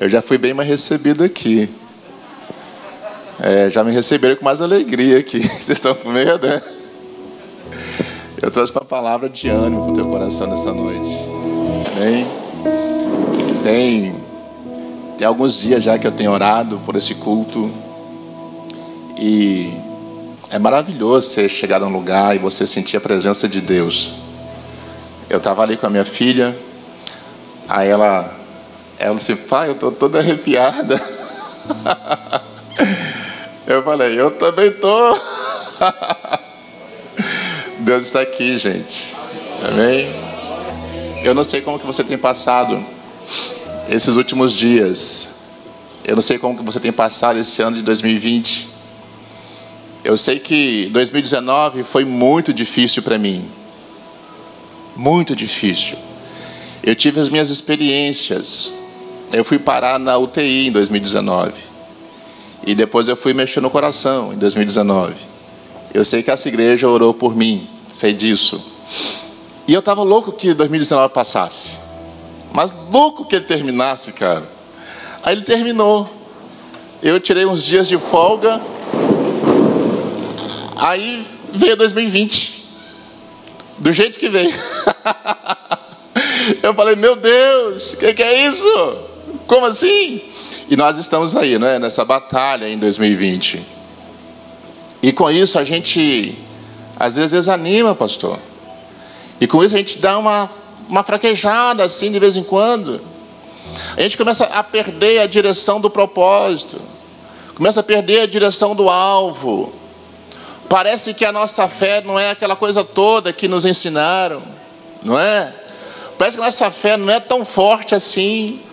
Eu já fui bem mais recebido aqui. É, já me receberam com mais alegria aqui. Vocês estão com medo, né? Eu trouxe uma palavra de ânimo para o teu coração nesta noite. Amém? Tem, tem alguns dias já que eu tenho orado por esse culto. E é maravilhoso você chegar num lugar e você sentir a presença de Deus. Eu estava ali com a minha filha, aí ela, ela disse, pai, eu estou toda arrepiada. Eu falei, eu também estou. Deus está aqui, gente. Amém? Eu não sei como que você tem passado esses últimos dias. Eu não sei como que você tem passado esse ano de 2020. Eu sei que 2019 foi muito difícil para mim. Muito difícil. Eu tive as minhas experiências. Eu fui parar na UTI em 2019. E depois eu fui mexer no coração em 2019. Eu sei que essa igreja orou por mim, sei disso. E eu estava louco que 2019 passasse. Mas louco que ele terminasse, cara. Aí ele terminou. Eu tirei uns dias de folga. Aí veio 2020. Do jeito que veio. Eu falei, meu Deus, o que, que é isso? Como assim? E nós estamos aí, né, nessa batalha em 2020. E com isso a gente, às vezes, desanima, pastor. E com isso a gente dá uma, uma fraquejada, assim, de vez em quando. A gente começa a perder a direção do propósito. Começa a perder a direção do alvo. Parece que a nossa fé não é aquela coisa toda que nos ensinaram, não é? Parece que a nossa fé não é tão forte assim.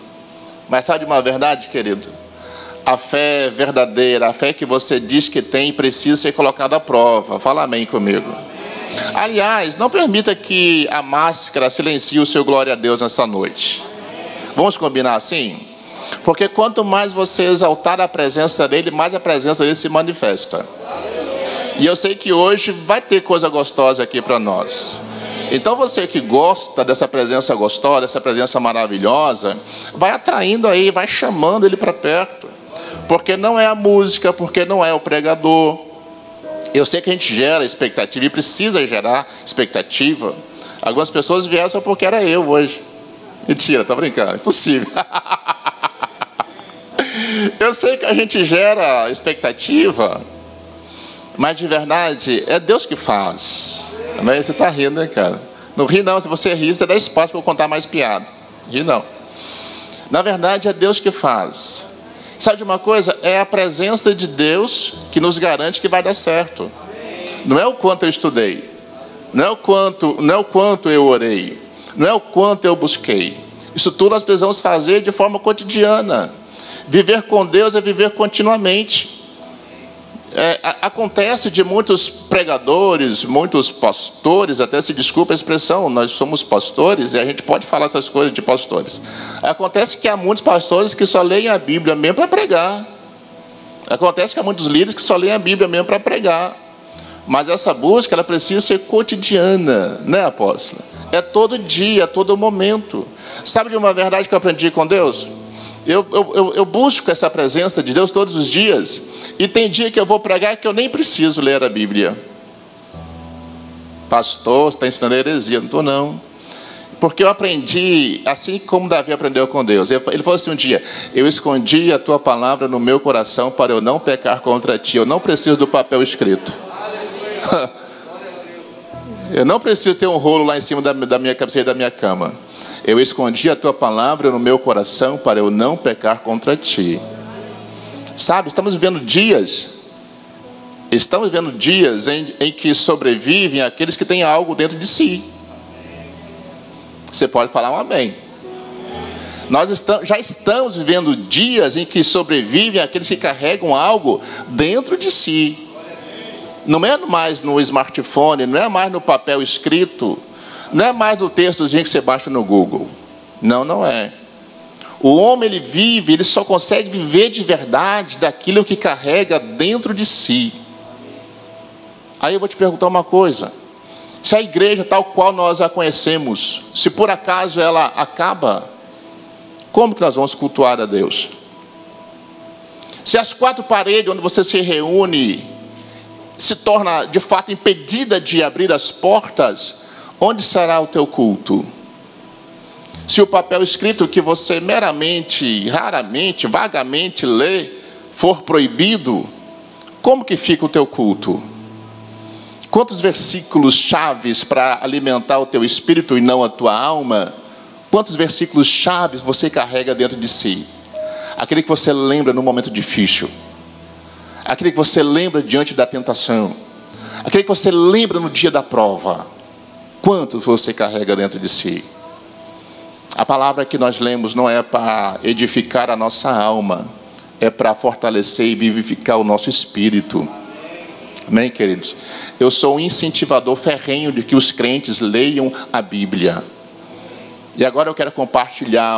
Mas sabe uma verdade, querido? A fé verdadeira, a fé que você diz que tem, precisa ser colocada à prova. Fala amém comigo. Aliás, não permita que a máscara silencie o seu glória a Deus nessa noite. Vamos combinar assim? Porque quanto mais você exaltar a presença dele, mais a presença dele se manifesta. E eu sei que hoje vai ter coisa gostosa aqui para nós. Então você que gosta dessa presença gostosa, dessa presença maravilhosa, vai atraindo aí, vai chamando ele para perto. Porque não é a música, porque não é o pregador. Eu sei que a gente gera expectativa e precisa gerar expectativa. Algumas pessoas vieram só porque era eu hoje. Mentira, tá brincando, é possível. eu sei que a gente gera expectativa, mas de verdade é Deus que faz. Mas você está rindo, né, cara? Não ri não, se você rir, você dá espaço para eu contar mais piada. Ri não. Na verdade é Deus que faz. Sabe de uma coisa? É a presença de Deus que nos garante que vai dar certo. Não é o quanto eu estudei, não é o quanto, não é o quanto eu orei, não é o quanto eu busquei. Isso tudo nós precisamos fazer de forma cotidiana. Viver com Deus é viver continuamente. É, acontece de muitos pregadores, muitos pastores, até se desculpa a expressão, nós somos pastores e a gente pode falar essas coisas de pastores. Acontece que há muitos pastores que só leem a Bíblia mesmo para pregar. Acontece que há muitos líderes que só leem a Bíblia mesmo para pregar. Mas essa busca ela precisa ser cotidiana, né, apóstolo? É todo dia, todo momento. Sabe de uma verdade que eu aprendi com Deus? Eu, eu, eu, busco essa presença de Deus todos os dias. E tem dia que eu vou pregar que eu nem preciso ler a Bíblia. Pastor, está ensinando heresia. Não estou, não. Porque eu aprendi, assim como Davi aprendeu com Deus. Ele falou assim um dia: Eu escondi a tua palavra no meu coração para eu não pecar contra ti. Eu não preciso do papel escrito. Eu não preciso ter um rolo lá em cima da, da minha cabeceira da minha cama. Eu escondi a tua palavra no meu coração para eu não pecar contra ti. Sabe, estamos vivendo dias, estamos vivendo dias em, em que sobrevivem aqueles que têm algo dentro de si. Você pode falar um amém. Nós estamos, já estamos vivendo dias em que sobrevivem aqueles que carregam algo dentro de si. Não é mais no smartphone, não é mais no papel escrito, não é mais do textozinho que você baixa no Google. Não, não é. O homem ele vive, ele só consegue viver de verdade daquilo que carrega dentro de si. Aí eu vou te perguntar uma coisa: se a igreja tal qual nós a conhecemos, se por acaso ela acaba, Como que nós vamos cultuar a Deus? Se as quatro paredes onde você se reúne se torna de fato impedida de abrir as portas, onde será o teu culto? Se o papel escrito que você meramente, raramente, vagamente lê for proibido, como que fica o teu culto? Quantos versículos chaves para alimentar o teu espírito e não a tua alma? Quantos versículos chaves você carrega dentro de si? Aquele que você lembra no momento difícil. Aquele que você lembra diante da tentação. Aquele que você lembra no dia da prova. Quantos você carrega dentro de si? A palavra que nós lemos não é para edificar a nossa alma, é para fortalecer e vivificar o nosso espírito. Amém, queridos? Eu sou um incentivador ferrenho de que os crentes leiam a Bíblia. E agora eu quero compartilhar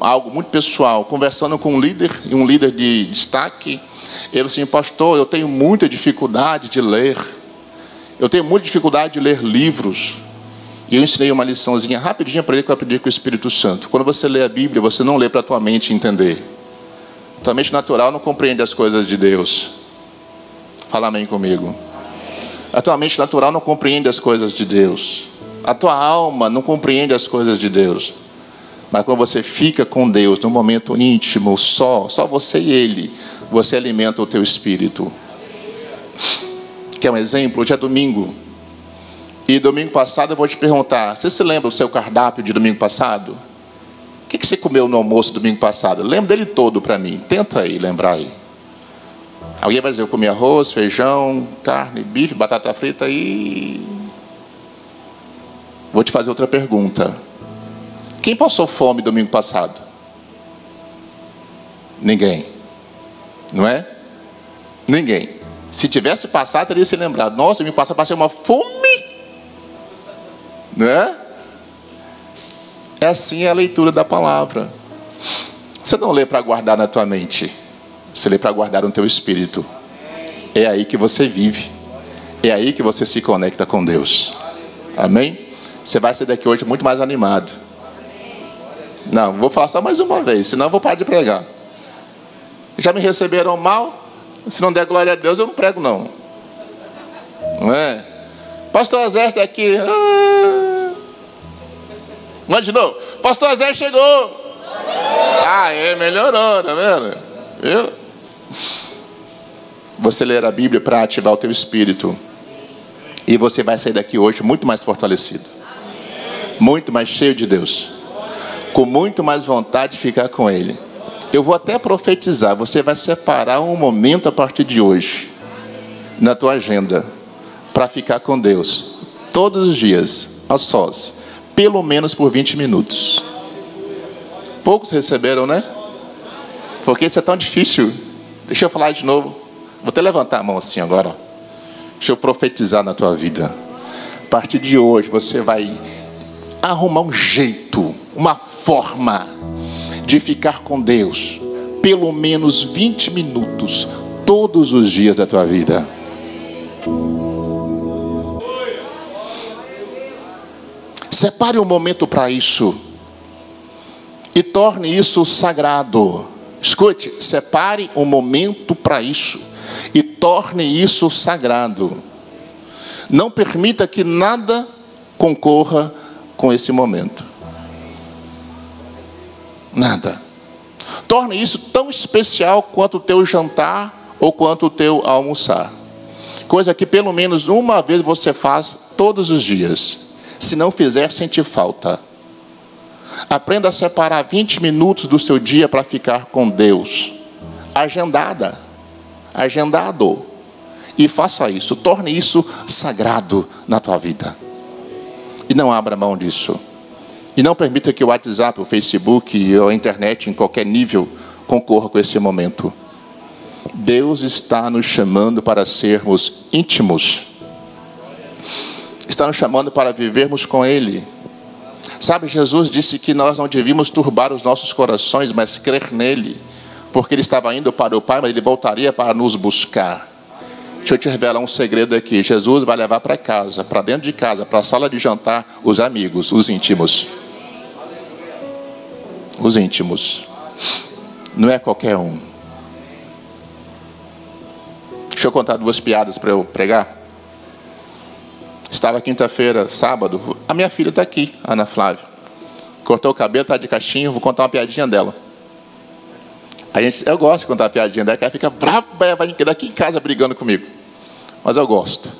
algo muito pessoal. Conversando com um líder, um líder de destaque, ele assim, pastor, eu tenho muita dificuldade de ler. Eu tenho muita dificuldade de ler livros. E eu ensinei uma liçãozinha rapidinha para ele que eu aprendi com o Espírito Santo. Quando você lê a Bíblia, você não lê para a tua mente entender. Tua mente natural não compreende as coisas de Deus. Fala amém comigo. A tua mente natural não compreende as coisas de Deus. A tua alma não compreende as coisas de Deus. Mas quando você fica com Deus num momento íntimo, só, só você e Ele, você alimenta o teu espírito. Quer um exemplo? Hoje é domingo. E domingo passado eu vou te perguntar: você se lembra o seu cardápio de domingo passado? O que você comeu no almoço domingo passado? Lembra dele todo para mim. Tenta aí lembrar aí. Alguém vai dizer, eu comi arroz, feijão, carne, bife, batata frita e. Vou te fazer outra pergunta. Quem passou fome domingo passado? Ninguém. Não é? Ninguém. Se tivesse passado, teria se lembrado. Nossa, domingo passado passei uma fome. Não é? É assim a leitura da palavra. Você não lê para guardar na tua mente. Você lê para guardar no teu espírito. É aí que você vive. É aí que você se conecta com Deus. Amém? Você vai sair daqui hoje muito mais animado. Não, vou falar só mais uma vez, senão eu vou parar de pregar. Já me receberam mal? Se não der glória a Deus, eu não prego, não. Não é? Pastor Zé está aqui. Ah. De novo. Pastor Zé chegou. Ah, é, melhorou, tá vendo? Viu? Você ler a Bíblia para ativar o teu espírito. E você vai sair daqui hoje muito mais fortalecido. Muito mais cheio de Deus. Com muito mais vontade de ficar com Ele. Eu vou até profetizar. Você vai separar um momento a partir de hoje. Na tua agenda. Para ficar com Deus. Todos os dias. A sós. Pelo menos por 20 minutos. Poucos receberam, né? Porque isso é tão difícil. Deixa eu falar de novo. Vou até levantar a mão assim agora. Deixa eu profetizar na tua vida. A partir de hoje você vai arrumar um jeito, uma forma de ficar com Deus pelo menos 20 minutos todos os dias da tua vida. Separe um momento para isso e torne isso sagrado. Escute, separe um momento para isso e torne isso sagrado. Não permita que nada concorra com esse momento. Nada. Torne isso tão especial quanto o teu jantar ou quanto o teu almoçar. Coisa que pelo menos uma vez você faz todos os dias. Se não fizer, sente falta. Aprenda a separar 20 minutos do seu dia para ficar com Deus. Agendada. Agendado. E faça isso. Torne isso sagrado na tua vida. E não abra mão disso. E não permita que o WhatsApp, o Facebook ou a internet, em qualquer nível, concorra com esse momento. Deus está nos chamando para sermos íntimos. Está nos chamando para vivermos com Ele Sabe, Jesus disse que nós não devíamos turbar os nossos corações, mas crer nele, porque ele estava indo para o Pai, mas ele voltaria para nos buscar. Deixa eu te revelar um segredo aqui: Jesus vai levar para casa, para dentro de casa, para a sala de jantar, os amigos, os íntimos. os íntimos. Não é qualquer um. Deixa eu contar duas piadas para eu pregar. Estava quinta-feira, sábado. A minha filha está aqui, Ana Flávia. Cortou o cabelo, está de caixinho. Vou contar uma piadinha dela. A gente, eu gosto de contar a piadinha dela, que ela fica brava, vai aqui em casa brigando comigo. Mas eu gosto.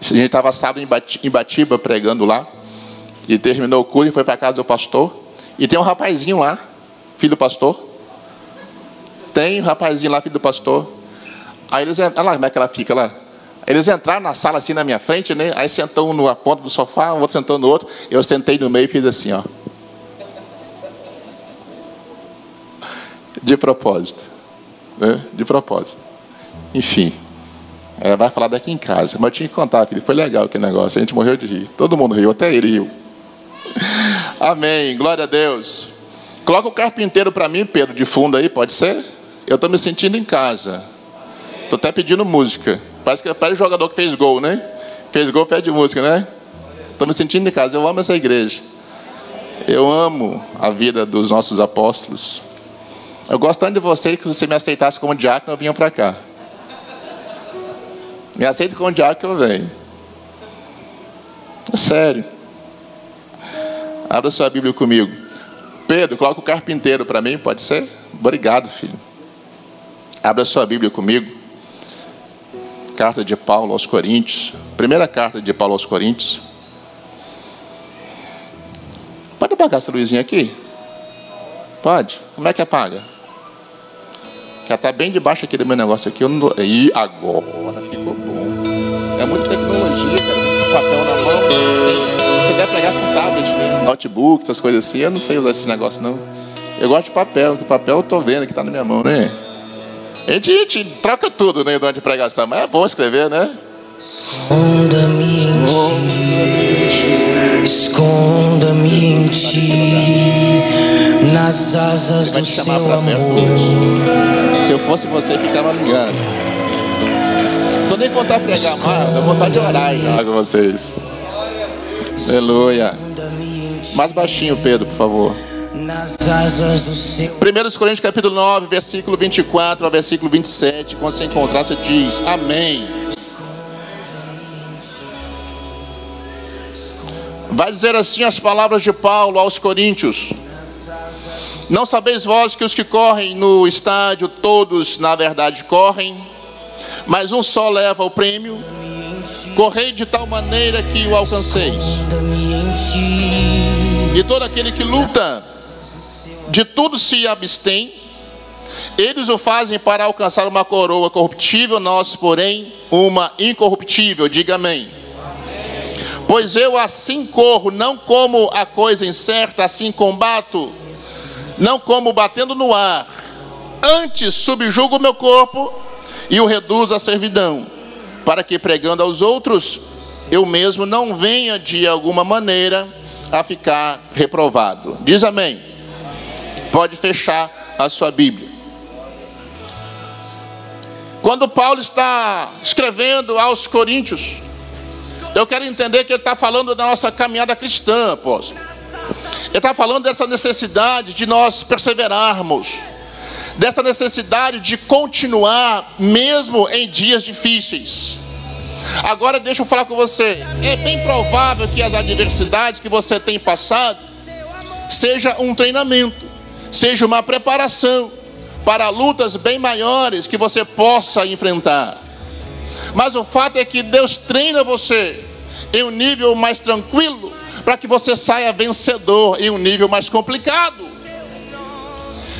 A gente estava sábado em Batiba pregando lá. E terminou o culto e foi para casa do pastor. E tem um rapazinho lá, filho do pastor. Tem um rapazinho lá, filho do pastor. Aí eles olha lá como é que ela fica lá. Eles entraram na sala assim na minha frente, né? Aí sentou um numa ponta do sofá, o outro sentou no outro. Eu sentei no meio e fiz assim, ó. De propósito. Né? De propósito. Enfim. É, vai falar daqui em casa. Mas eu tinha que contar, filho. Foi legal aquele negócio. A gente morreu de rir. Todo mundo riu, até ele riu. Amém. Glória a Deus. Coloca o carpinteiro para mim, Pedro, de fundo aí, pode ser? Eu estou me sentindo em casa. Estou até pedindo música. Parece que parece o jogador que fez gol, né? Fez gol, pede música, né? Estou me sentindo em casa. Eu amo essa igreja. Eu amo a vida dos nossos apóstolos. Eu gosto tanto de você que se você me aceitasse como diácono, eu vinha para cá. Me aceita como diácono, eu venho. É sério. Abra sua Bíblia comigo. Pedro, coloca o carpinteiro para mim, pode ser? Obrigado, filho. Abra sua Bíblia comigo. Carta de Paulo aos Coríntios. Primeira carta de Paulo aos Coríntios. Pode apagar essa luzinha aqui? Pode? Como é que apaga? Que está bem debaixo aqui do meu negócio aqui. Eu não. E agora ficou bom. É muita tecnologia, cara. Papel na mão. Você deve pegar com tablet, né? notebook, essas coisas assim. Eu não sei usar esse negócio, não. Eu gosto de papel, que papel eu tô vendo que está na minha mão, né? A gente, a gente troca tudo né, durante a pregação, mas é bom escrever, né? Esconda-me em ti, esconda-me em ti, nas asas do seu amor. hoje. Se eu fosse você, ficava ligado. Não tô nem contar pregar mais, dá vontade de orar já com vocês. Aleluia. Mais baixinho, Pedro, por favor. Nas asas do seu 1 Coríntios capítulo 9, versículo 24 ao versículo 27. Quando você encontrar, você diz Amém. Vai dizer assim as palavras de Paulo aos Coríntios. Não sabeis vós que os que correm no estádio, todos na verdade correm, mas um só leva o prêmio? Correi de tal maneira que o alcanceis. E todo aquele que luta, de tudo se abstém, eles o fazem para alcançar uma coroa corruptível, nós, porém, uma incorruptível. Diga amém. Pois eu assim corro, não como a coisa incerta, assim combato, não como batendo no ar. Antes subjugo o meu corpo e o reduzo à servidão, para que pregando aos outros, eu mesmo não venha de alguma maneira a ficar reprovado. Diz amém. Pode fechar a sua Bíblia. Quando Paulo está escrevendo aos Coríntios, eu quero entender que ele está falando da nossa caminhada cristã, apóstolo. Ele está falando dessa necessidade de nós perseverarmos, dessa necessidade de continuar, mesmo em dias difíceis. Agora, deixa eu falar com você: é bem provável que as adversidades que você tem passado seja um treinamento, seja uma preparação para lutas bem maiores que você possa enfrentar. Mas o fato é que Deus treina você em um nível mais tranquilo para que você saia vencedor em um nível mais complicado.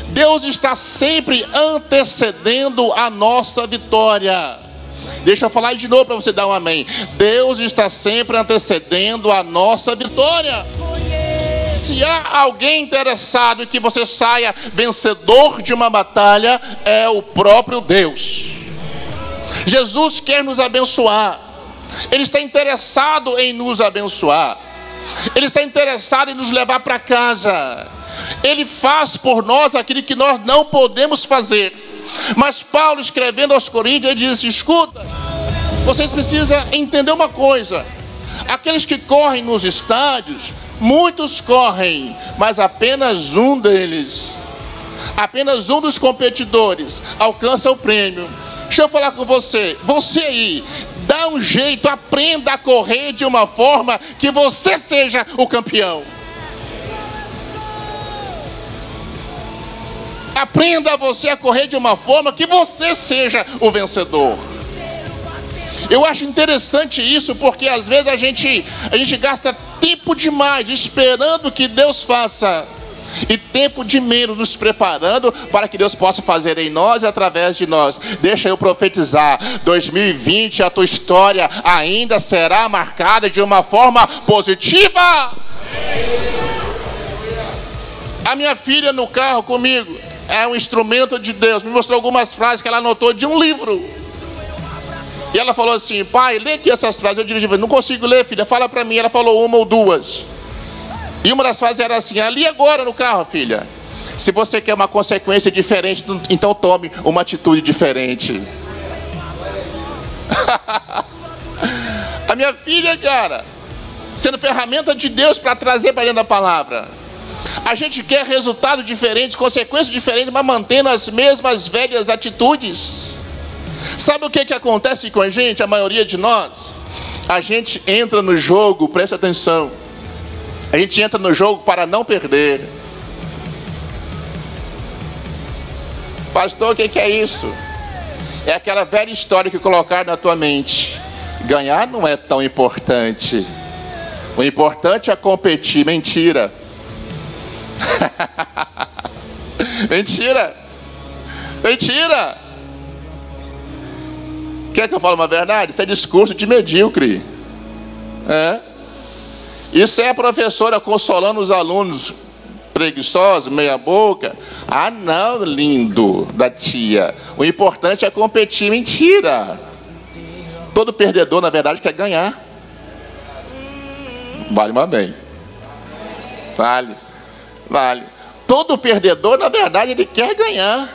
Deus está sempre antecedendo a nossa vitória. Deixa eu falar de novo para você dar um amém. Deus está sempre antecedendo a nossa vitória. Se há alguém interessado em que você saia vencedor de uma batalha, é o próprio Deus. Jesus quer nos abençoar. Ele está interessado em nos abençoar. Ele está interessado em nos levar para casa. Ele faz por nós aquilo que nós não podemos fazer. Mas Paulo, escrevendo aos Coríntios, ele diz escuta, vocês precisam entender uma coisa. Aqueles que correm nos estádios, Muitos correm, mas apenas um deles, apenas um dos competidores alcança o prêmio. Deixa eu falar com você, você aí, dá um jeito, aprenda a correr de uma forma que você seja o campeão. Aprenda você a correr de uma forma que você seja o vencedor. Eu acho interessante isso porque às vezes a gente, a gente gasta tempo demais esperando que Deus faça e tempo de menos nos preparando para que Deus possa fazer em nós e através de nós. Deixa eu profetizar: 2020, a tua história ainda será marcada de uma forma positiva. A minha filha no carro comigo é um instrumento de Deus. Me mostrou algumas frases que ela anotou de um livro. E ela falou assim: pai, lê aqui essas frases. Eu dirigi, não consigo ler, filha, fala para mim. Ela falou uma ou duas. E uma das frases era assim: ali agora no carro, filha. Se você quer uma consequência diferente, então tome uma atitude diferente. A minha filha, cara, sendo ferramenta de Deus para trazer para dentro da palavra. A gente quer resultados diferentes, consequências diferentes, mas mantendo as mesmas velhas atitudes. Sabe o que, que acontece com a gente, a maioria de nós? A gente entra no jogo, presta atenção. A gente entra no jogo para não perder. Pastor, o que, que é isso? É aquela velha história que colocaram na tua mente. Ganhar não é tão importante. O importante é competir. Mentira. Mentira. Mentira. Quer que eu fale uma verdade? Isso é discurso de medíocre. É. Isso é a professora consolando os alunos preguiçosos, meia boca. Ah, não, lindo da tia. O importante é competir. Mentira. Todo perdedor, na verdade, quer ganhar. Vale mais bem. Vale. Vale. Todo perdedor, na verdade, ele quer ganhar.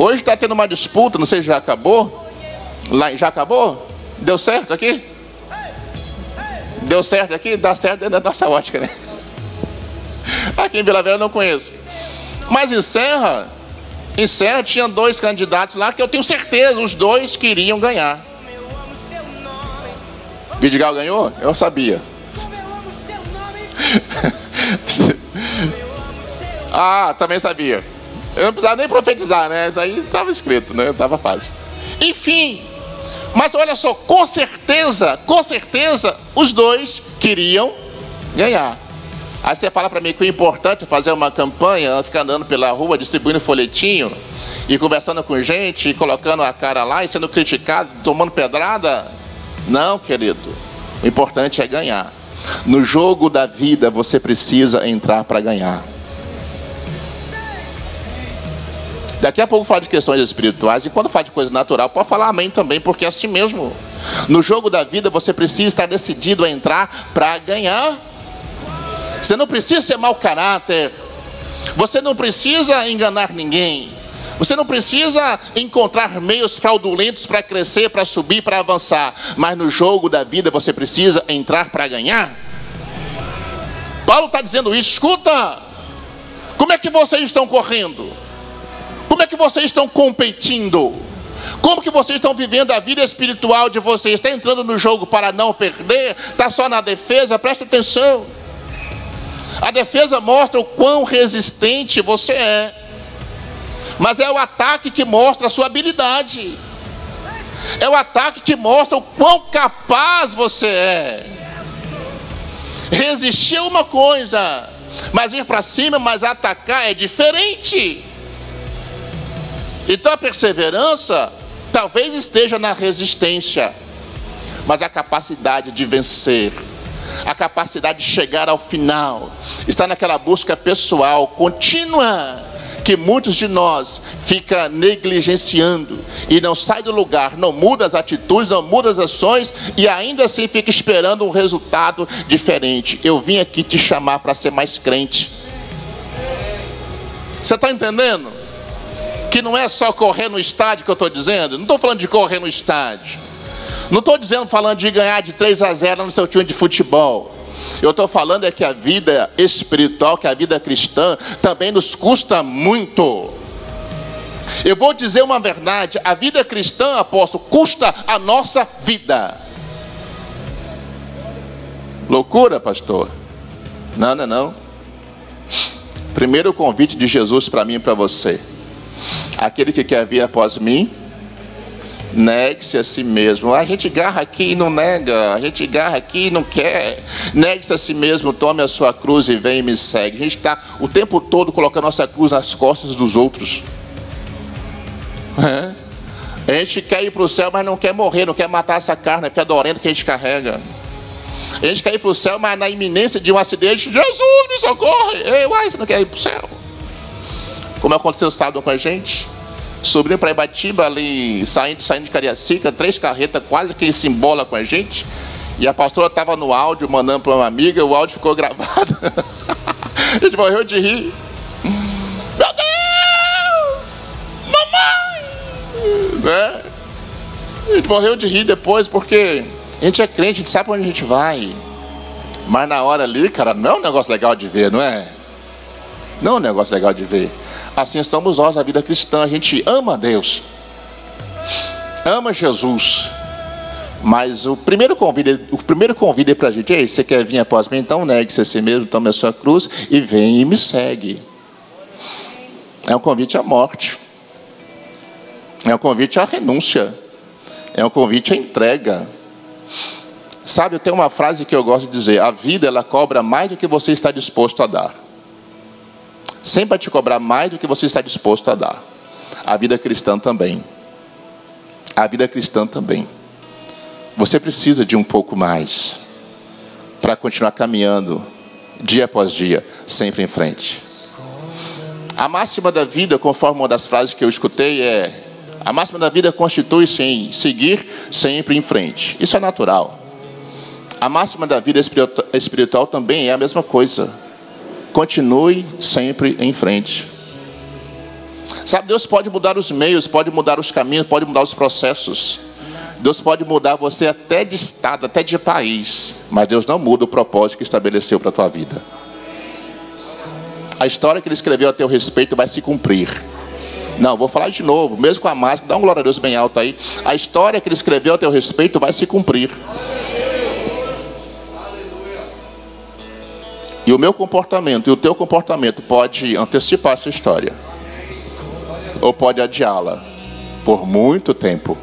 Hoje está tendo uma disputa, não sei se já acabou. Lá, já acabou? Deu certo aqui? Deu certo aqui? Dá certo dentro da nossa ótica, né? Aqui em Vila Velha eu não conheço. Mas em Serra, em Serra tinha dois candidatos lá que eu tenho certeza os dois queriam ganhar. Vidigal ganhou? Eu sabia. ah, também sabia. Eu não precisava nem profetizar, né? Isso aí estava escrito, né? Estava fácil. Enfim, mas olha só, com certeza, com certeza, os dois queriam ganhar. Aí você fala para mim que o importante é fazer uma campanha, ficar andando pela rua distribuindo folhetinho e conversando com gente, e colocando a cara lá e sendo criticado, tomando pedrada. Não, querido. O importante é ganhar. No jogo da vida você precisa entrar para ganhar. Daqui a pouco fala de questões espirituais e quando fala de coisa natural, pode falar amém também, porque é assim mesmo. No jogo da vida você precisa estar decidido a entrar para ganhar. Você não precisa ser mau caráter. Você não precisa enganar ninguém. Você não precisa encontrar meios fraudulentos para crescer, para subir, para avançar. Mas no jogo da vida você precisa entrar para ganhar. Paulo está dizendo isso. Escuta, como é que vocês estão correndo? Como é que vocês estão competindo? Como que vocês estão vivendo a vida espiritual de vocês? Está entrando no jogo para não perder? Está só na defesa? Presta atenção. A defesa mostra o quão resistente você é. Mas é o ataque que mostra a sua habilidade. É o ataque que mostra o quão capaz você é. Resistir é uma coisa, mas ir para cima, mas atacar é diferente. Então a perseverança talvez esteja na resistência, mas a capacidade de vencer, a capacidade de chegar ao final, está naquela busca pessoal contínua que muitos de nós fica negligenciando e não sai do lugar, não muda as atitudes, não muda as ações e ainda assim fica esperando um resultado diferente. Eu vim aqui te chamar para ser mais crente. Você está entendendo? Que não é só correr no estádio que eu estou dizendo, não estou falando de correr no estádio, não estou dizendo falando de ganhar de 3 a 0 no seu time de futebol. Eu estou falando é que a vida espiritual, que a vida cristã, também nos custa muito. Eu vou dizer uma verdade: a vida cristã, apóstolo, custa a nossa vida. Loucura, pastor? Não, não, não. Primeiro convite de Jesus para mim e para você. Aquele que quer vir após mim, negue-se a si mesmo. A gente garra aqui e não nega, a gente garra aqui e não quer. Negue-se a si mesmo, tome a sua cruz e vem e me segue. A gente está o tempo todo colocando nossa cruz nas costas dos outros. É. A gente quer ir para o céu, mas não quer morrer, não quer matar essa carne fedorenta que a gente carrega. A gente quer ir para o céu, mas na iminência de um acidente, Jesus me socorre! Ei, uai, você não quer ir para o céu? Como aconteceu sábado com a gente? Subindo para Ibatiba, ali, saindo, saindo de Cariacica, três carretas quase que se embola com a gente. E a pastora estava no áudio, mandando para uma amiga, o áudio ficou gravado. a gente morreu de rir. Meu Deus! Mamãe! Né? A gente morreu de rir depois porque a gente é crente, a gente sabe onde a gente vai. Mas na hora ali, cara, não é um negócio legal de ver, não é? Não é um negócio legal de ver. Assim somos nós na vida cristã. A gente ama Deus, ama Jesus. Mas o primeiro convite, o primeiro convite para a gente é: você quer vir após mim? Então negue-se a si mesmo, tome a sua cruz e vem e me segue. É um convite à morte. É um convite à renúncia. É um convite à entrega. Sabe, eu tenho uma frase que eu gosto de dizer: a vida ela cobra mais do que você está disposto a dar. Sempre vai te cobrar mais do que você está disposto a dar. A vida cristã também. A vida cristã também. Você precisa de um pouco mais para continuar caminhando dia após dia, sempre em frente. A máxima da vida, conforme uma das frases que eu escutei, é: a máxima da vida constitui-se em seguir sempre em frente. Isso é natural. A máxima da vida espiritual também é a mesma coisa. Continue sempre em frente. Sabe, Deus pode mudar os meios, pode mudar os caminhos, pode mudar os processos. Deus pode mudar você até de estado, até de país, mas Deus não muda o propósito que estabeleceu para a tua vida. A história que ele escreveu a teu respeito vai se cumprir. Não, vou falar de novo, mesmo com a máscara, dá um glória a Deus bem alto aí. A história que ele escreveu a teu respeito vai se cumprir. E o meu comportamento e o teu comportamento pode antecipar essa história. Ou pode adiá-la por muito tempo.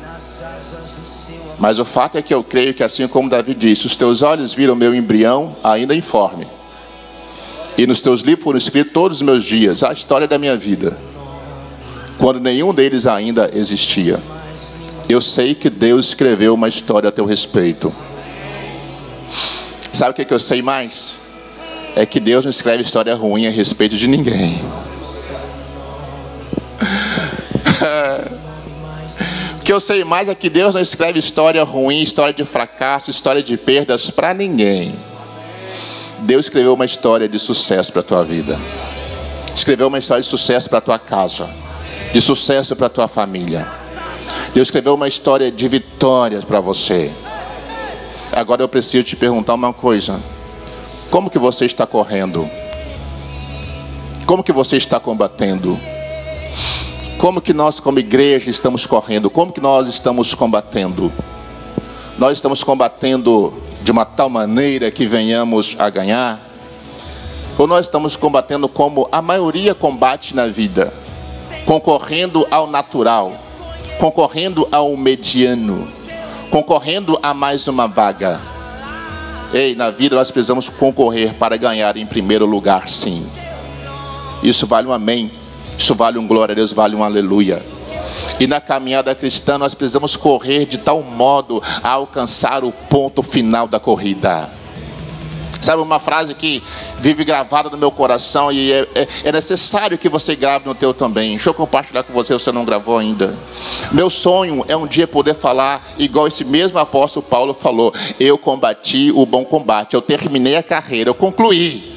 Mas o fato é que eu creio que assim como Davi disse, os teus olhos viram meu embrião ainda informe. E nos teus livros foram escritos todos os meus dias, a história da minha vida. Quando nenhum deles ainda existia. Eu sei que Deus escreveu uma história a teu respeito. Sabe o que, é que eu sei mais? É que Deus não escreve história ruim a respeito de ninguém. o que eu sei mais é que Deus não escreve história ruim, história de fracasso, história de perdas para ninguém. Deus escreveu uma história de sucesso para a tua vida. Escreveu uma história de sucesso para a tua casa, de sucesso para a tua família. Deus escreveu uma história de vitórias para você. Agora eu preciso te perguntar uma coisa. Como que você está correndo? Como que você está combatendo? Como que nós como igreja estamos correndo? Como que nós estamos combatendo? Nós estamos combatendo de uma tal maneira que venhamos a ganhar? Ou nós estamos combatendo como a maioria combate na vida, concorrendo ao natural, concorrendo ao mediano, concorrendo a mais uma vaga? Ei, na vida nós precisamos concorrer para ganhar em primeiro lugar, sim. Isso vale um amém. Isso vale um glória a Deus, vale um aleluia. E na caminhada cristã nós precisamos correr de tal modo a alcançar o ponto final da corrida. Sabe uma frase que vive gravada no meu coração e é, é, é, necessário que você grave no teu também. Deixa eu compartilhar com você, você não gravou ainda. Meu sonho é um dia poder falar igual esse mesmo apóstolo Paulo falou: Eu combati o bom combate, eu terminei a carreira, eu concluí.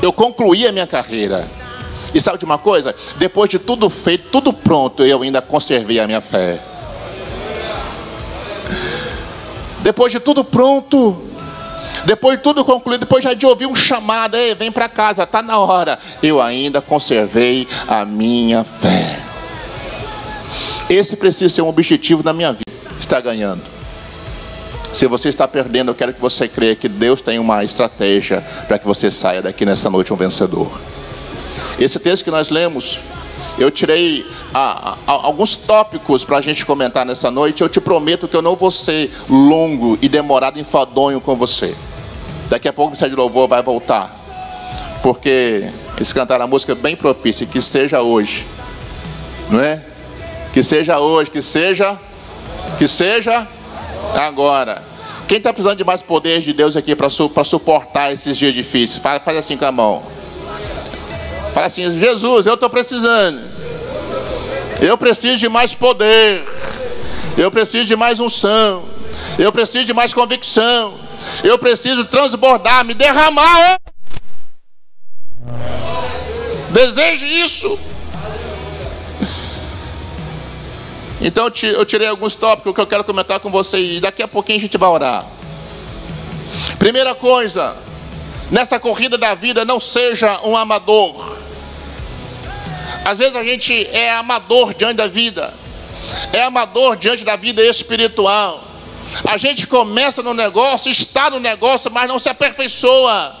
Eu concluí a minha carreira. E sabe de uma coisa? Depois de tudo feito, tudo pronto, eu ainda conservei a minha fé. Depois de tudo pronto, Depois de tudo concluído, depois já de ouvir um chamado, Ei, vem para casa, está na hora. Eu ainda conservei a minha fé. Esse precisa ser um objetivo da minha vida. Está ganhando. Se você está perdendo, eu quero que você creia que Deus tem uma estratégia para que você saia daqui nessa noite um vencedor. Esse texto que nós lemos, eu tirei ah, ah, alguns tópicos para a gente comentar nessa noite. Eu te prometo que eu não vou ser longo e demorado enfadonho com você. Daqui a pouco o Ministério de Louvor vai voltar. Porque eles cantaram a música bem propícia, que seja hoje. Não é? Que seja hoje, que seja, que seja agora. Quem está precisando de mais poder de Deus aqui para su suportar esses dias difíceis? Faz, faz assim com a mão. Fala assim, Jesus, eu estou precisando. Eu preciso de mais poder. Eu preciso de mais unção. Eu preciso de mais convicção. Eu preciso transbordar, me derramar. Deseje isso. Então eu tirei alguns tópicos que eu quero comentar com você e daqui a pouquinho a gente vai orar. Primeira coisa, nessa corrida da vida, não seja um amador. Às vezes a gente é amador diante da vida, é amador diante da vida espiritual. A gente começa no negócio, está no negócio, mas não se aperfeiçoa.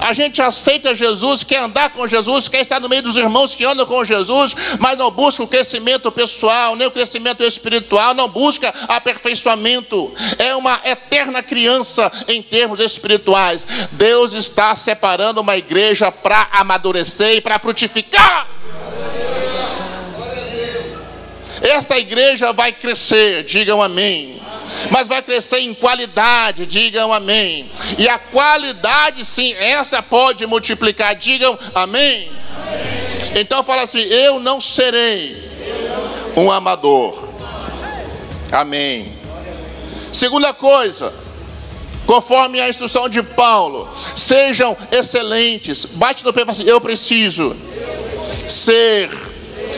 A gente aceita Jesus, quer andar com Jesus, quer estar no meio dos irmãos que andam com Jesus, mas não busca o crescimento pessoal, nem o crescimento espiritual, não busca aperfeiçoamento. É uma eterna criança em termos espirituais. Deus está separando uma igreja para amadurecer e para frutificar. Esta igreja vai crescer, digam amém mas vai crescer em qualidade, digam amém. E a qualidade, sim, essa pode multiplicar, digam amém. Então fala assim: eu não serei um amador. Amém. Segunda coisa, conforme a instrução de Paulo, sejam excelentes. Bate no pé e fala assim: eu preciso ser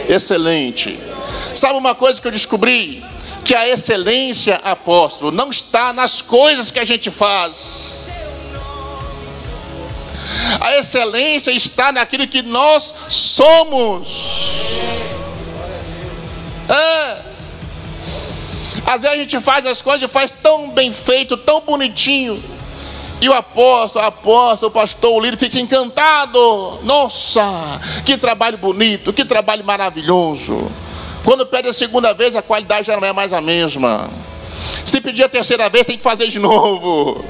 excelente. Sabe uma coisa que eu descobri? Que a excelência, apóstolo, não está nas coisas que a gente faz. A excelência está naquilo que nós somos. É. Às vezes a gente faz as coisas e faz tão bem feito, tão bonitinho. E o apóstolo, o apóstolo, o pastor, o líder fica encantado. Nossa, que trabalho bonito, que trabalho maravilhoso. Quando pede a segunda vez, a qualidade já não é mais a mesma. Se pedir a terceira vez, tem que fazer de novo.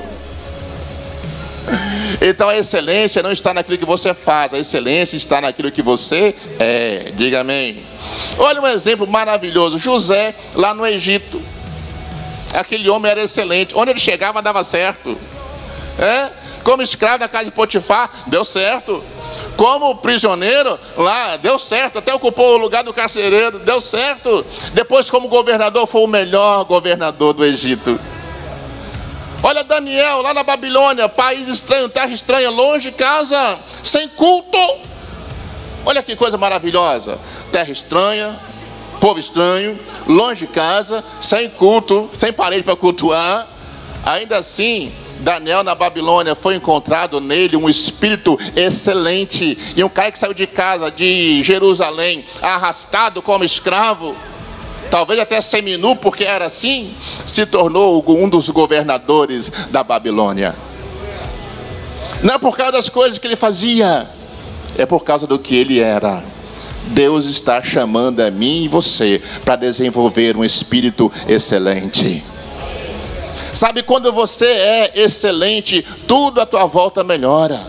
Então a excelência não está naquilo que você faz, a excelência está naquilo que você é. Diga amém. Olha um exemplo maravilhoso: José, lá no Egito. Aquele homem era excelente. Onde ele chegava, dava certo. É? Como escravo na casa de Potifar, deu certo. Como prisioneiro, lá deu certo, até ocupou o lugar do carcereiro, deu certo. Depois, como governador, foi o melhor governador do Egito. Olha Daniel, lá na Babilônia, país estranho, terra estranha, longe de casa, sem culto. Olha que coisa maravilhosa. Terra estranha, povo estranho, longe de casa, sem culto, sem parede para cultuar. Ainda assim, Daniel na Babilônia foi encontrado nele um espírito excelente e um cara que saiu de casa de Jerusalém arrastado como escravo, talvez até seminu porque era assim, se tornou um dos governadores da Babilônia. Não é por causa das coisas que ele fazia, é por causa do que ele era. Deus está chamando a mim e você para desenvolver um espírito excelente. Sabe, quando você é excelente, tudo à tua volta melhora.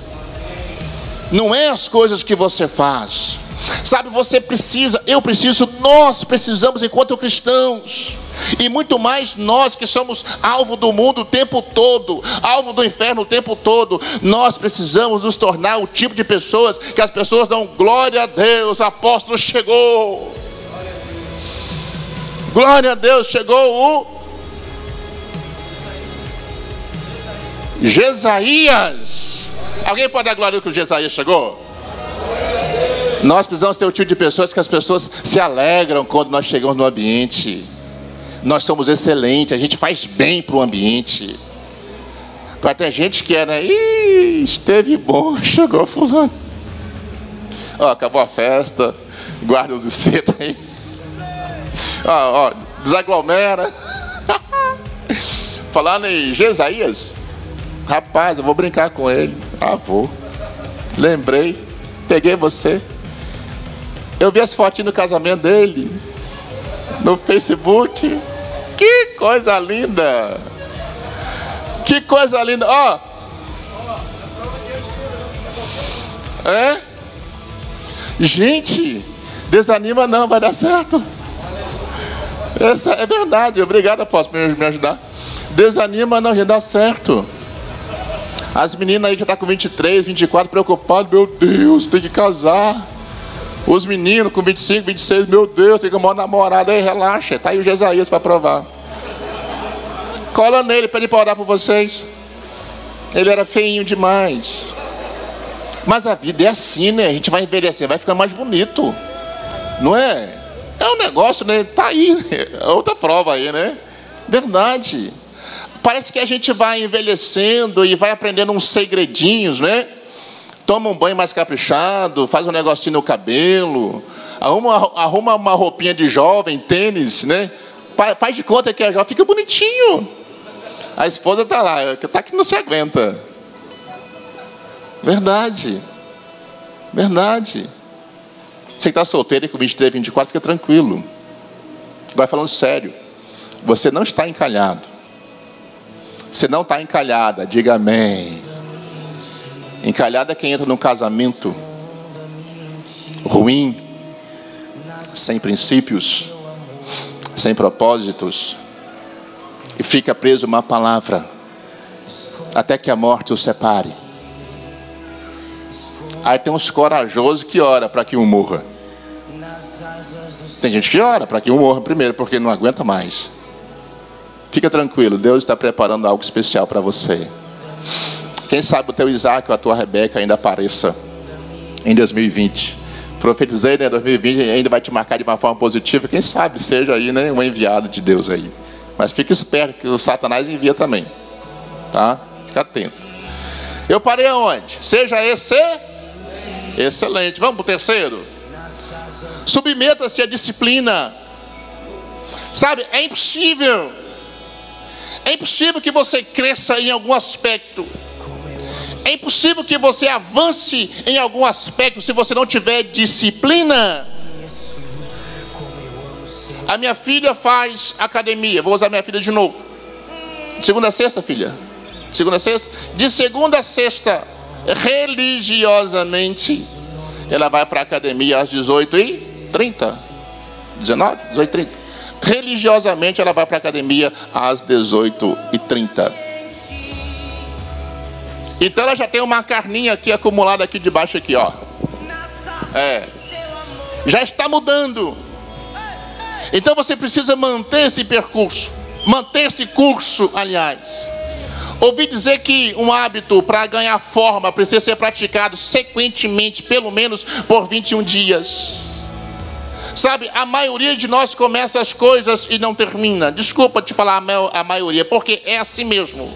Não é as coisas que você faz. Sabe, você precisa, eu preciso, nós precisamos, enquanto cristãos, e muito mais nós que somos alvo do mundo o tempo todo, alvo do inferno o tempo todo, nós precisamos nos tornar o tipo de pessoas que as pessoas dão glória a Deus, apóstolo chegou. Glória a Deus, chegou o Jesaías. Alguém pode dar glória que o Jesaías chegou? Nós precisamos ser o tipo de pessoas que as pessoas se alegram quando nós chegamos no ambiente. Nós somos excelentes, a gente faz bem para o ambiente. Mas tem gente que é, né? Ih, esteve bom, chegou fulano. Ó, acabou a festa, guarda os estetos aí. Ó, ó, desaglomera. Falando em Jesaías, rapaz, eu vou brincar com ele. Ah, vou. Lembrei, peguei você. Eu vi as fotinhas do casamento dele no Facebook. Que coisa linda! Que coisa linda! Ó. É? Gente, desanima não, vai dar certo. Essa é verdade. Obrigado, por me ajudar. Desanima não, já dá certo. As meninas aí que tá com 23, 24, preocupadas, meu Deus, tem que casar. Os meninos com 25, 26, meu Deus, tem que arrumar namorada aí, relaxa. Tá aí o Jesaías para provar. Cola nele para ele para orar por vocês. Ele era feinho demais. Mas a vida é assim, né? A gente vai envelhecer, vai ficar mais bonito. Não é? É um negócio, né? Tá aí, é outra prova aí, né? Verdade. Parece que a gente vai envelhecendo e vai aprendendo uns segredinhos, né? Toma um banho mais caprichado, faz um negocinho no cabelo, arruma, arruma uma roupinha de jovem, tênis, né? Faz de conta que é jovem, fica bonitinho. A esposa tá lá, tá que não se aguenta. Verdade. Verdade. Você que está solteiro e com 23, 24, fica tranquilo. Vai falando sério. Você não está encalhado. Você não está encalhada, diga amém. Encalhada é quem entra num casamento ruim, sem princípios, sem propósitos, e fica preso uma palavra, até que a morte o separe. Aí tem uns corajosos que ora para que um morra. Tem gente que ora para que um morra primeiro, porque não aguenta mais. Fica tranquilo, Deus está preparando algo especial para você. Quem sabe o teu Isaac ou a tua Rebeca ainda apareça em 2020. Profetizei, né? 2020 ainda vai te marcar de uma forma positiva. Quem sabe seja aí, né? Um enviado de Deus aí. Mas fique esperto que o Satanás envia também. Tá? Fica atento. Eu parei aonde? Seja esse excelente. Vamos para o terceiro. Submeta-se à disciplina. Sabe, é impossível é impossível que você cresça em algum aspecto. É impossível que você avance em algum aspecto se você não tiver disciplina. A minha filha faz academia. Vou usar minha filha de novo. Segunda a sexta, filha. Segunda a sexta. De segunda a sexta, religiosamente, ela vai para a academia às 18h30. 19? 18h30 religiosamente ela vai para a academia às 18h30. Então ela já tem uma carninha aqui acumulada aqui debaixo aqui, ó. É. Já está mudando. Então você precisa manter esse percurso, manter esse curso, aliás. Ouvi dizer que um hábito para ganhar forma precisa ser praticado sequentemente, pelo menos por 21 dias. Sabe, a maioria de nós começa as coisas e não termina. Desculpa te falar a maioria, porque é assim mesmo.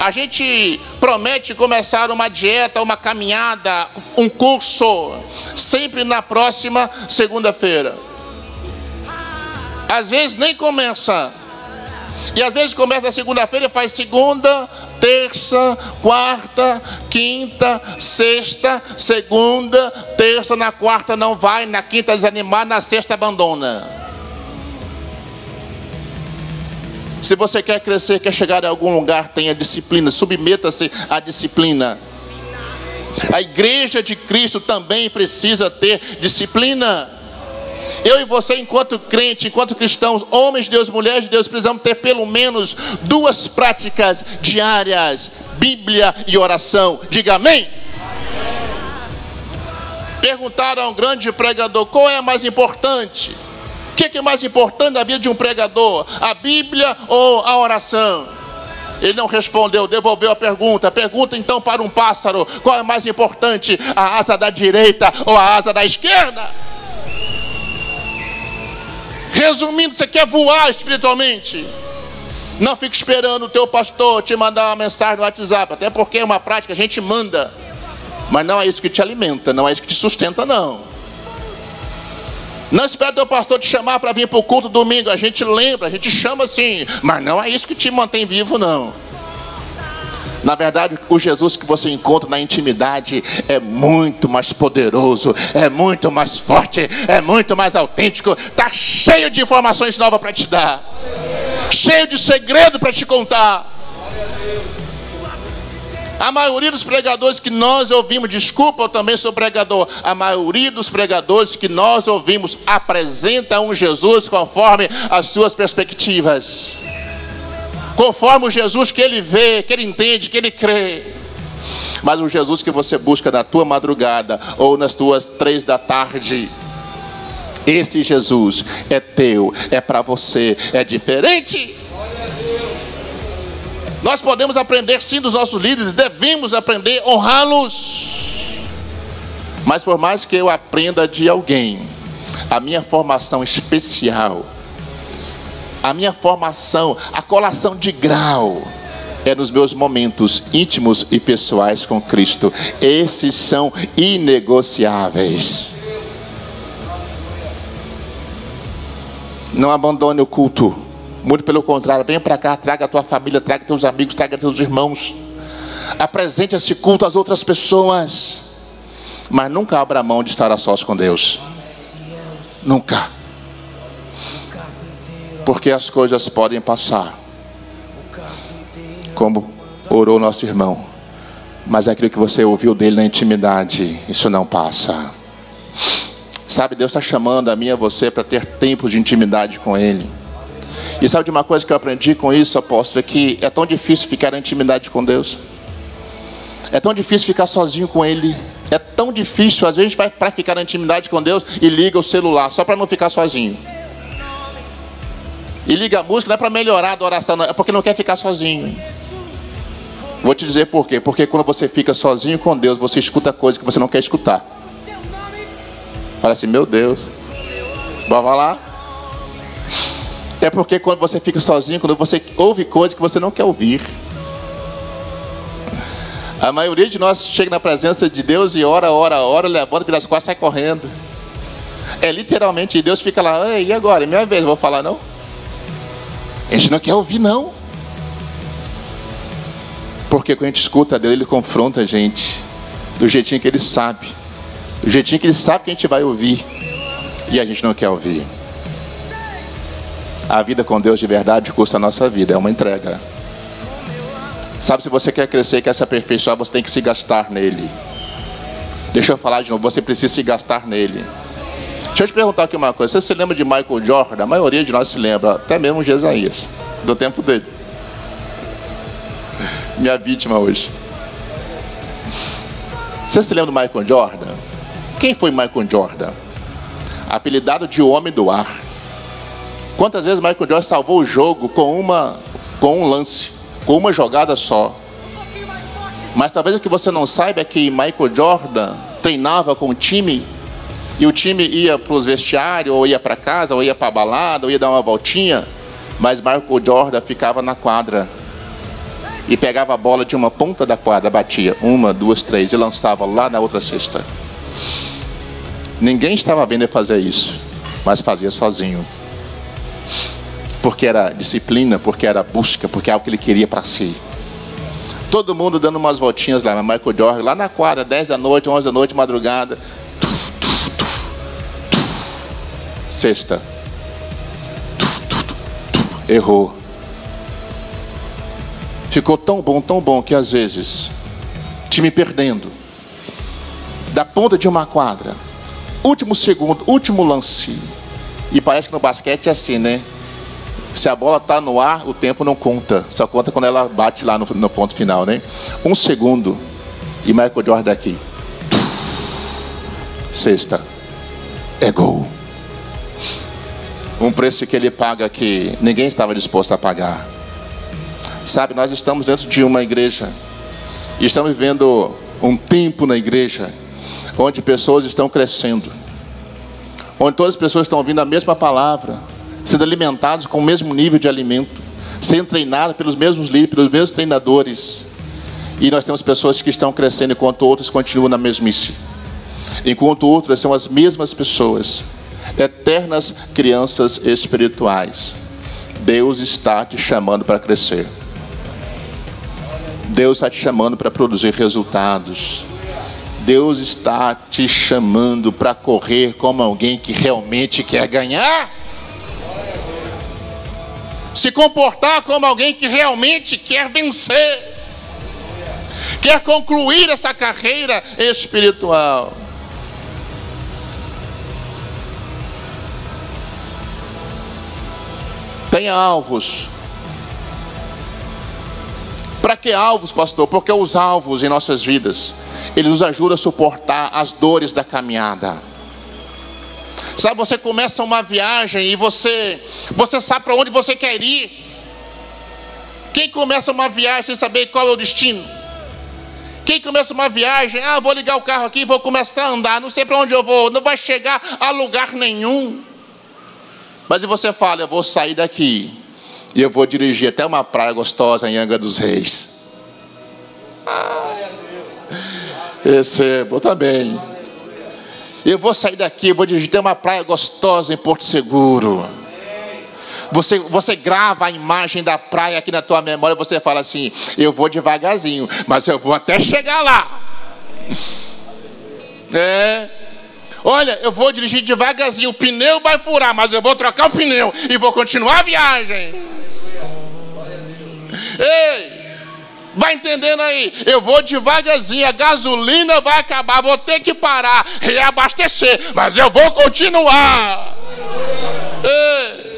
A gente promete começar uma dieta, uma caminhada, um curso, sempre na próxima segunda-feira. Às vezes nem começa. E às vezes começa na segunda-feira e faz segunda, terça, quarta, quinta, sexta, segunda, terça, na quarta não vai, na quinta desanimar, na sexta abandona. Se você quer crescer, quer chegar a algum lugar, tenha disciplina, submeta-se à disciplina. A igreja de Cristo também precisa ter disciplina. Eu e você, enquanto crente, enquanto cristãos, homens de Deus, mulheres de Deus, precisamos ter pelo menos duas práticas diárias: Bíblia e oração. Diga amém. Perguntaram a um grande pregador qual é mais importante. O que é mais importante na vida de um pregador? A Bíblia ou a oração? Ele não respondeu, devolveu a pergunta. Pergunta então para um pássaro: qual é mais importante, a asa da direita ou a asa da esquerda? Resumindo, você quer voar espiritualmente? Não fique esperando o teu pastor te mandar uma mensagem no WhatsApp, até porque é uma prática a gente manda. Mas não é isso que te alimenta, não é isso que te sustenta, não. Não espera teu pastor te chamar para vir para o culto domingo. A gente lembra, a gente chama assim, mas não é isso que te mantém vivo, não. Na verdade, o Jesus que você encontra na intimidade é muito mais poderoso, é muito mais forte, é muito mais autêntico. Está cheio de informações novas para te dar, cheio de segredo para te contar. A maioria dos pregadores que nós ouvimos, desculpa, eu também sou pregador. A maioria dos pregadores que nós ouvimos apresenta um Jesus conforme as suas perspectivas conforme o Jesus que ele vê, que ele entende, que ele crê. Mas o Jesus que você busca na tua madrugada ou nas tuas três da tarde, esse Jesus é teu, é para você, é diferente. Nós podemos aprender sim dos nossos líderes, devemos aprender, honrá-los. Mas por mais que eu aprenda de alguém, a minha formação especial a minha formação, a colação de grau é nos meus momentos íntimos e pessoais com Cristo. Esses são inegociáveis. Não abandone o culto. Muito pelo contrário, venha para cá, traga a tua família, traga teus amigos, traga teus irmãos. Apresente esse culto às outras pessoas. Mas nunca abra mão de estar a sós com Deus. Nunca porque as coisas podem passar. Como orou nosso irmão. Mas aquilo que você ouviu dele na intimidade, isso não passa. Sabe, Deus está chamando a mim e a você para ter tempo de intimidade com Ele. E sabe de uma coisa que eu aprendi com isso, apóstolo, é que é tão difícil ficar na intimidade com Deus. É tão difícil ficar sozinho com Ele. É tão difícil, às vezes vai para ficar na intimidade com Deus e liga o celular, só para não ficar sozinho. E liga a música não é para melhorar a adoração, não, é porque não quer ficar sozinho. Vou te dizer por quê. Porque quando você fica sozinho com Deus, você escuta coisas que você não quer escutar. Fala assim, meu Deus. Vamos lá. É porque quando você fica sozinho, quando você ouve coisas que você não quer ouvir. A maioria de nós chega na presença de Deus e ora, ora, ora, levanta, vira as costas e sai correndo. É literalmente, Deus fica lá, e agora? É minha vez, vou falar não? A gente não quer ouvir, não. Porque quando a gente escuta Deus, Ele confronta a gente do jeitinho que Ele sabe. Do jeitinho que Ele sabe que a gente vai ouvir. E a gente não quer ouvir. A vida com Deus de verdade custa a nossa vida, é uma entrega. Sabe, se você quer crescer, quer se aperfeiçoar, você tem que se gastar nele. Deixa eu falar de novo, você precisa se gastar nele. Deixa eu te perguntar aqui uma coisa. Você se lembra de Michael Jordan? A maioria de nós se lembra, até mesmo de Isaías, do tempo dele. Minha vítima hoje. Você se lembra do Michael Jordan? Quem foi Michael Jordan? Apelidado de Homem do Ar. Quantas vezes Michael Jordan salvou o jogo com, uma, com um lance, com uma jogada só? Mas talvez o que você não saiba é que Michael Jordan treinava com o time e o time ia para os vestiários, ou ia para casa, ou ia para a balada, ou ia dar uma voltinha, mas Marco Jordan ficava na quadra e pegava a bola de uma ponta da quadra, batia uma, duas, três e lançava lá na outra cesta. Ninguém estava vendo ele fazer isso, mas fazia sozinho. Porque era disciplina, porque era busca, porque é algo que ele queria para si. Todo mundo dando umas voltinhas lá, Michael Jordan, lá na quadra, 10 da noite, 11 da noite, madrugada, Sexta. Errou. Ficou tão bom, tão bom que às vezes, time perdendo, da ponta de uma quadra, último segundo, último lance. E parece que no basquete é assim, né? Se a bola está no ar, o tempo não conta. Só conta quando ela bate lá no, no ponto final, né? Um segundo. E Michael Jordan aqui. Sexta. É gol um preço que ele paga que ninguém estava disposto a pagar. Sabe, nós estamos dentro de uma igreja e estamos vivendo um tempo na igreja onde pessoas estão crescendo, onde todas as pessoas estão ouvindo a mesma palavra, sendo alimentados com o mesmo nível de alimento, sendo treinada pelos mesmos líderes, pelos mesmos treinadores. E nós temos pessoas que estão crescendo enquanto outros continuam na mesmice. Enquanto outras são as mesmas pessoas, eternas crianças espirituais. Deus está te chamando para crescer. Deus está te chamando para produzir resultados. Deus está te chamando para correr como alguém que realmente quer ganhar. Se comportar como alguém que realmente quer vencer. Quer concluir essa carreira espiritual. Tenha alvos. Para que alvos, pastor? Porque os alvos em nossas vidas, eles nos ajudam a suportar as dores da caminhada. Sabe, você começa uma viagem e você, você sabe para onde você quer ir. Quem começa uma viagem sem saber qual é o destino? Quem começa uma viagem, ah, vou ligar o carro aqui, vou começar a andar, não sei para onde eu vou, não vai chegar a lugar nenhum. Mas e você fala, eu vou sair daqui e eu vou dirigir até uma praia gostosa em Angra dos Reis. Recebo também. Eu vou sair daqui, eu vou dirigir até uma praia gostosa em Porto Seguro. Você, você grava a imagem da praia aqui na tua memória, você fala assim: eu vou devagarzinho, mas eu vou até chegar lá. É. Olha, eu vou dirigir devagarzinho, o pneu vai furar, mas eu vou trocar o pneu e vou continuar a viagem. Ei! Vai entendendo aí? Eu vou devagarzinho, a gasolina vai acabar, vou ter que parar, reabastecer, mas eu vou continuar. Ei!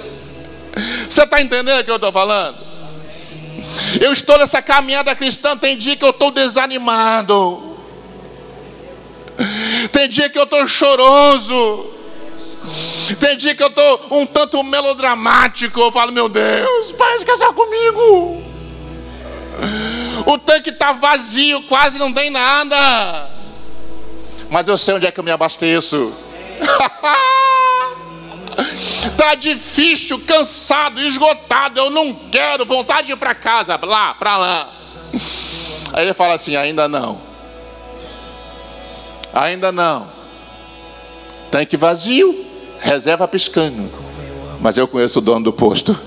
Você está entendendo o que eu estou falando? Eu estou nessa caminhada cristã, tem dia que eu estou desanimado. Tem dia que eu estou choroso. Tem dia que eu estou um tanto melodramático. Eu falo, meu Deus, parece que é só comigo. O tanque está vazio, quase não tem nada. Mas eu sei onde é que eu me abasteço. Está difícil, cansado, esgotado. Eu não quero, vontade de ir para casa, lá, para lá. Aí ele fala assim: ainda não. Ainda não. Tanque vazio, reserva piscando. Mas eu conheço o dono do posto.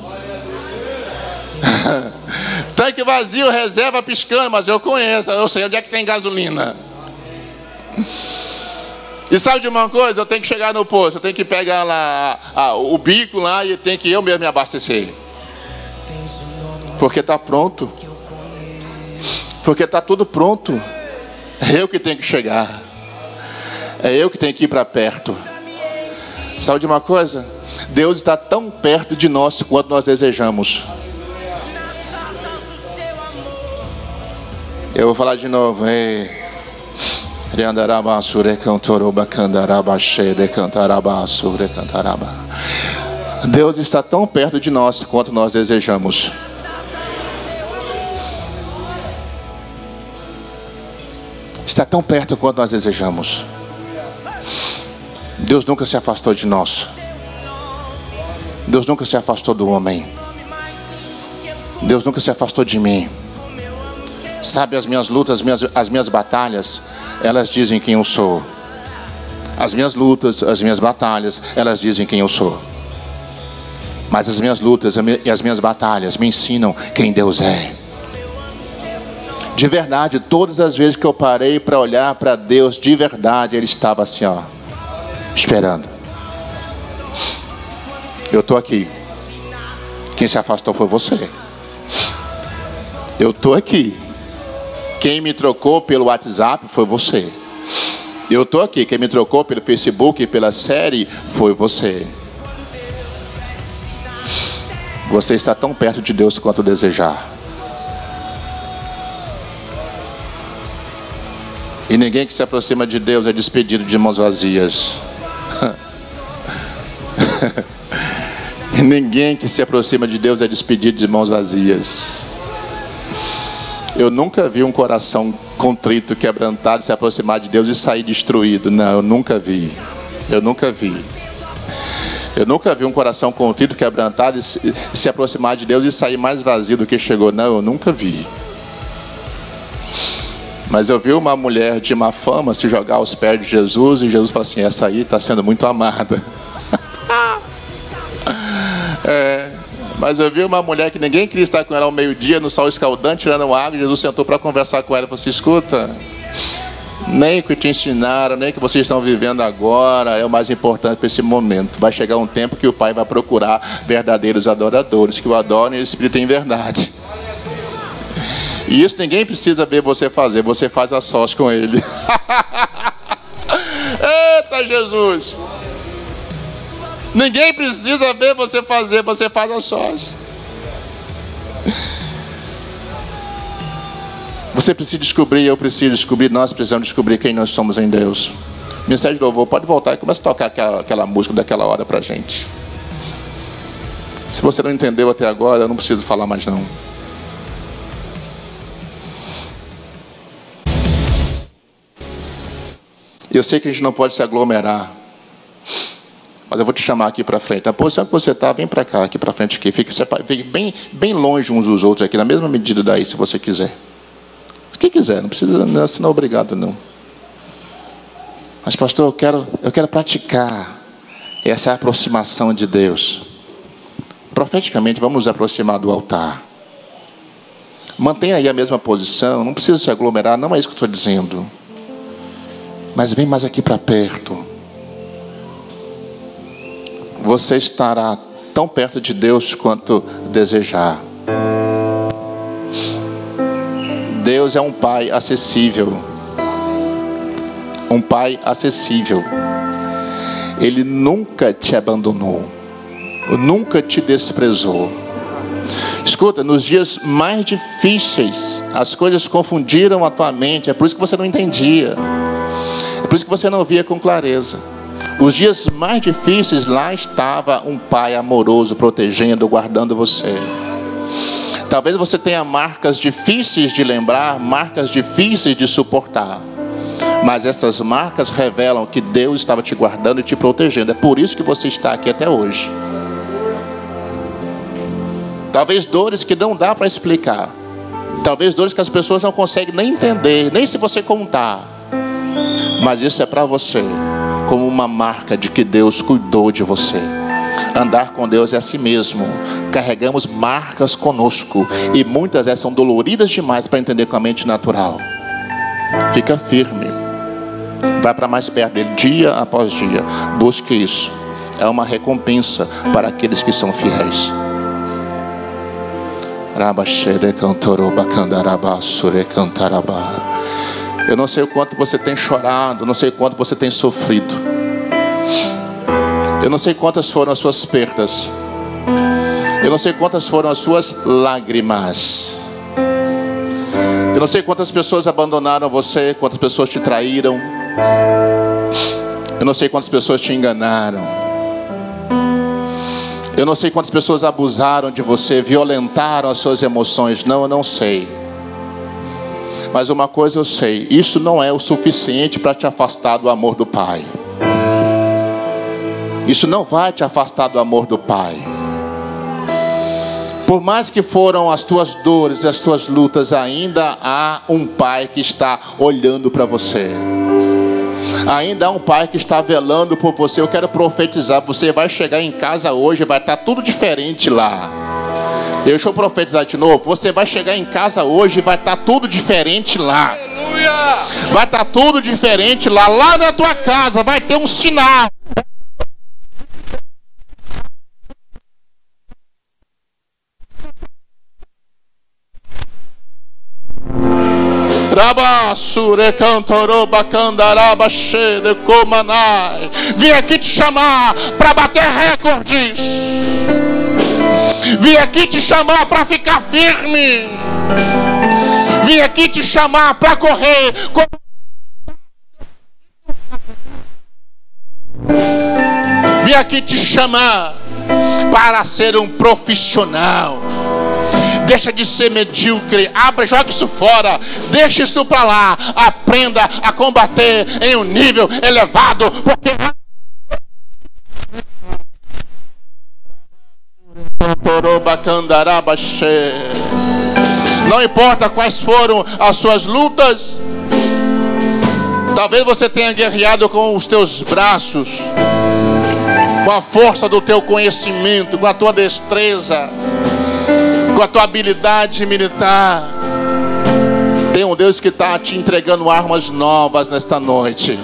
Tanque vazio, reserva piscando, mas eu conheço, eu sei onde é que tem gasolina. E sabe de uma coisa? Eu tenho que chegar no posto, eu tenho que pegar lá o bico lá e tenho que eu mesmo me abastecer. Porque está pronto. Porque está tudo pronto. É eu que tenho que chegar. É eu que tenho que ir para perto. Sabe de uma coisa? Deus está tão perto de nós quanto nós desejamos. Eu vou falar de novo. Deus está tão perto de nós quanto nós desejamos. Está tão perto quanto nós desejamos. Deus nunca se afastou de nós. Deus nunca se afastou do homem. Deus nunca se afastou de mim. Sabe, as minhas lutas, as minhas, as minhas batalhas, elas dizem quem eu sou. As minhas lutas, as minhas batalhas, elas dizem quem eu sou. Mas as minhas lutas e as minhas batalhas me ensinam quem Deus é. De verdade, todas as vezes que eu parei para olhar para Deus, de verdade, Ele estava assim, ó esperando. Eu estou aqui. Quem se afastou foi você. Eu estou aqui. Quem me trocou pelo WhatsApp foi você. Eu estou aqui. Quem me trocou pelo Facebook pela série foi você. Você está tão perto de Deus quanto desejar. E ninguém que se aproxima de Deus é despedido de mãos vazias. Ninguém que se aproxima de Deus é despedido de mãos vazias. Eu nunca vi um coração contrito, quebrantado, se aproximar de Deus e sair destruído. Não, eu nunca vi. Eu nunca vi. Eu nunca vi um coração contrito, quebrantado, se, se aproximar de Deus e sair mais vazio do que chegou. Não, eu nunca vi. Mas eu vi uma mulher de má fama se jogar aos pés de Jesus e Jesus falou assim: essa aí está sendo muito amada. é, mas eu vi uma mulher que ninguém queria estar com ela ao meio-dia, no sol escaldante, tirando água. Jesus sentou para conversar com ela e falou assim: escuta, nem que te ensinaram, nem que vocês estão vivendo agora é o mais importante para esse momento. Vai chegar um tempo que o Pai vai procurar verdadeiros adoradores, que o adorem o Espírito em verdade. E isso ninguém precisa ver você fazer, você faz a sós com ele. Eita Jesus! Ninguém precisa ver você fazer, você faz a sós. Você precisa descobrir, eu preciso descobrir, nós precisamos descobrir quem nós somos em Deus. Ministério de louvor, pode voltar e começa a tocar aquela, aquela música daquela hora pra gente. Se você não entendeu até agora, eu não preciso falar mais não. Eu sei que a gente não pode se aglomerar. Mas eu vou te chamar aqui para frente. A posição que você está, vem para cá, aqui para frente aqui. Fique, fique bem, bem longe uns dos outros aqui, na mesma medida daí, se você quiser. Quem quiser, não precisa não, não é obrigado não. Mas pastor, eu quero, eu quero praticar essa aproximação de Deus. Profeticamente, vamos nos aproximar do altar. Mantenha aí a mesma posição, não precisa se aglomerar, não é isso que eu estou dizendo. Mas vem mais aqui para perto. Você estará tão perto de Deus quanto desejar. Deus é um Pai acessível. Um Pai acessível. Ele nunca te abandonou. Nunca te desprezou. Escuta, nos dias mais difíceis, as coisas confundiram a tua mente, é por isso que você não entendia. É por isso que você não via com clareza. Os dias mais difíceis, lá estava um pai amoroso, protegendo, guardando você. Talvez você tenha marcas difíceis de lembrar, marcas difíceis de suportar. Mas essas marcas revelam que Deus estava te guardando e te protegendo. É por isso que você está aqui até hoje. Talvez dores que não dá para explicar. Talvez dores que as pessoas não conseguem nem entender, nem se você contar. Mas isso é para você, como uma marca de que Deus cuidou de você. Andar com Deus é assim mesmo. Carregamos marcas conosco. E muitas delas são doloridas demais para entender com a mente natural. Fica firme. Vai para mais perto dele, dia após dia. Busque isso. É uma recompensa para aqueles que são fiéis. Eu não sei o quanto você tem chorado, não sei o quanto você tem sofrido. Eu não sei quantas foram as suas perdas. Eu não sei quantas foram as suas lágrimas. Eu não sei quantas pessoas abandonaram você, quantas pessoas te traíram. Eu não sei quantas pessoas te enganaram. Eu não sei quantas pessoas abusaram de você, violentaram as suas emoções. Não, eu não sei. Mas uma coisa eu sei: isso não é o suficiente para te afastar do amor do Pai. Isso não vai te afastar do amor do Pai. Por mais que foram as tuas dores, as tuas lutas, ainda há um Pai que está olhando para você. Ainda há um pai que está velando por você. Eu quero profetizar. Você vai chegar em casa hoje, vai estar tudo diferente lá. Deixa eu profetizar de novo. Você vai chegar em casa hoje, vai estar tudo diferente lá. Aleluia! Vai estar tudo diferente lá. Lá na tua casa vai ter um sinal. Vim aqui te chamar para bater recordes. Vim aqui te chamar para ficar firme. Vim aqui te chamar para correr. Vim aqui te chamar para ser um profissional deixa de ser medíocre, abra, joga isso fora, deixa isso para lá, aprenda a combater em um nível elevado, porque Não importa quais foram as suas lutas, talvez você tenha guerreado com os teus braços, com a força do teu conhecimento, com a tua destreza, com a tua habilidade militar. Tem um Deus que está te entregando armas novas nesta noite.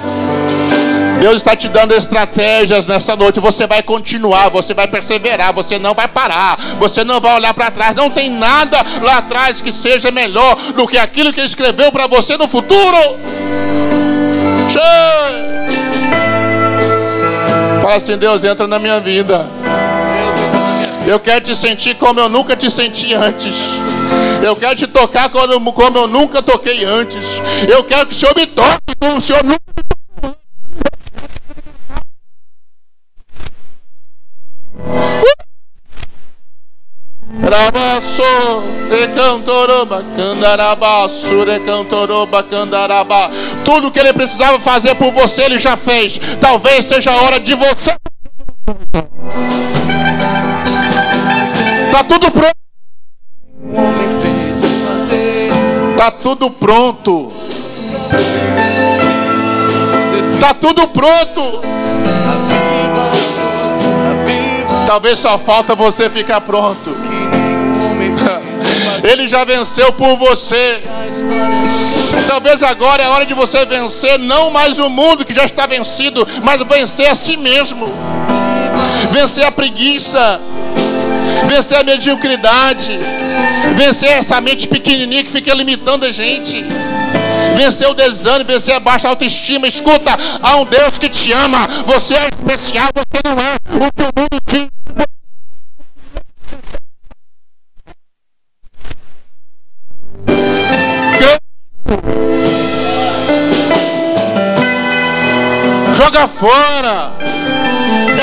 Deus está te dando estratégias nessa noite. Você vai continuar, você vai perseverar, você não vai parar, você não vai olhar para trás. Não tem nada lá atrás que seja melhor do que aquilo que Ele escreveu para você no futuro. Fala assim: Deus entra na minha vida. Eu quero te sentir como eu nunca te senti antes. Eu quero te tocar como eu nunca toquei antes. Eu quero que o Senhor me toque como o Senhor nunca Rabasso, recantoroba, candarabaço, recantoroba, candaraba. Tudo que ele precisava fazer por você, ele já fez. Talvez seja a hora de você. Tá tudo pronto. Tá tudo pronto. Talvez só falta você ficar pronto. Ele já venceu por você. Talvez agora é a hora de você vencer não mais o mundo que já está vencido, mas vencer a si mesmo. Vencer a preguiça. Vencer a mediocridade. Vencer essa mente pequenininha que fica limitando a gente vencer o desânimo, vencer a baixa autoestima. Escuta, há um Deus que te ama. Você é especial, você não é o que o mundo diz.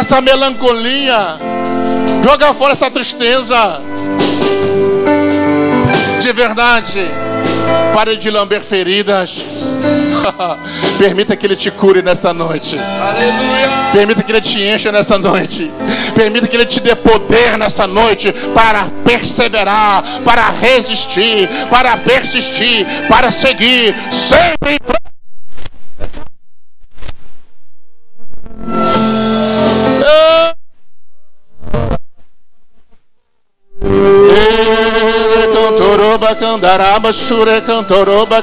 Essa melancolia. Joga fora essa tristeza. De verdade. Pare de lamber feridas. Permita que Ele te cure nesta noite. Aleluia. Permita que Ele te encha nesta noite. Permita que Ele te dê poder nesta noite para perseverar, para resistir, para persistir, para seguir sempre. Cantoroba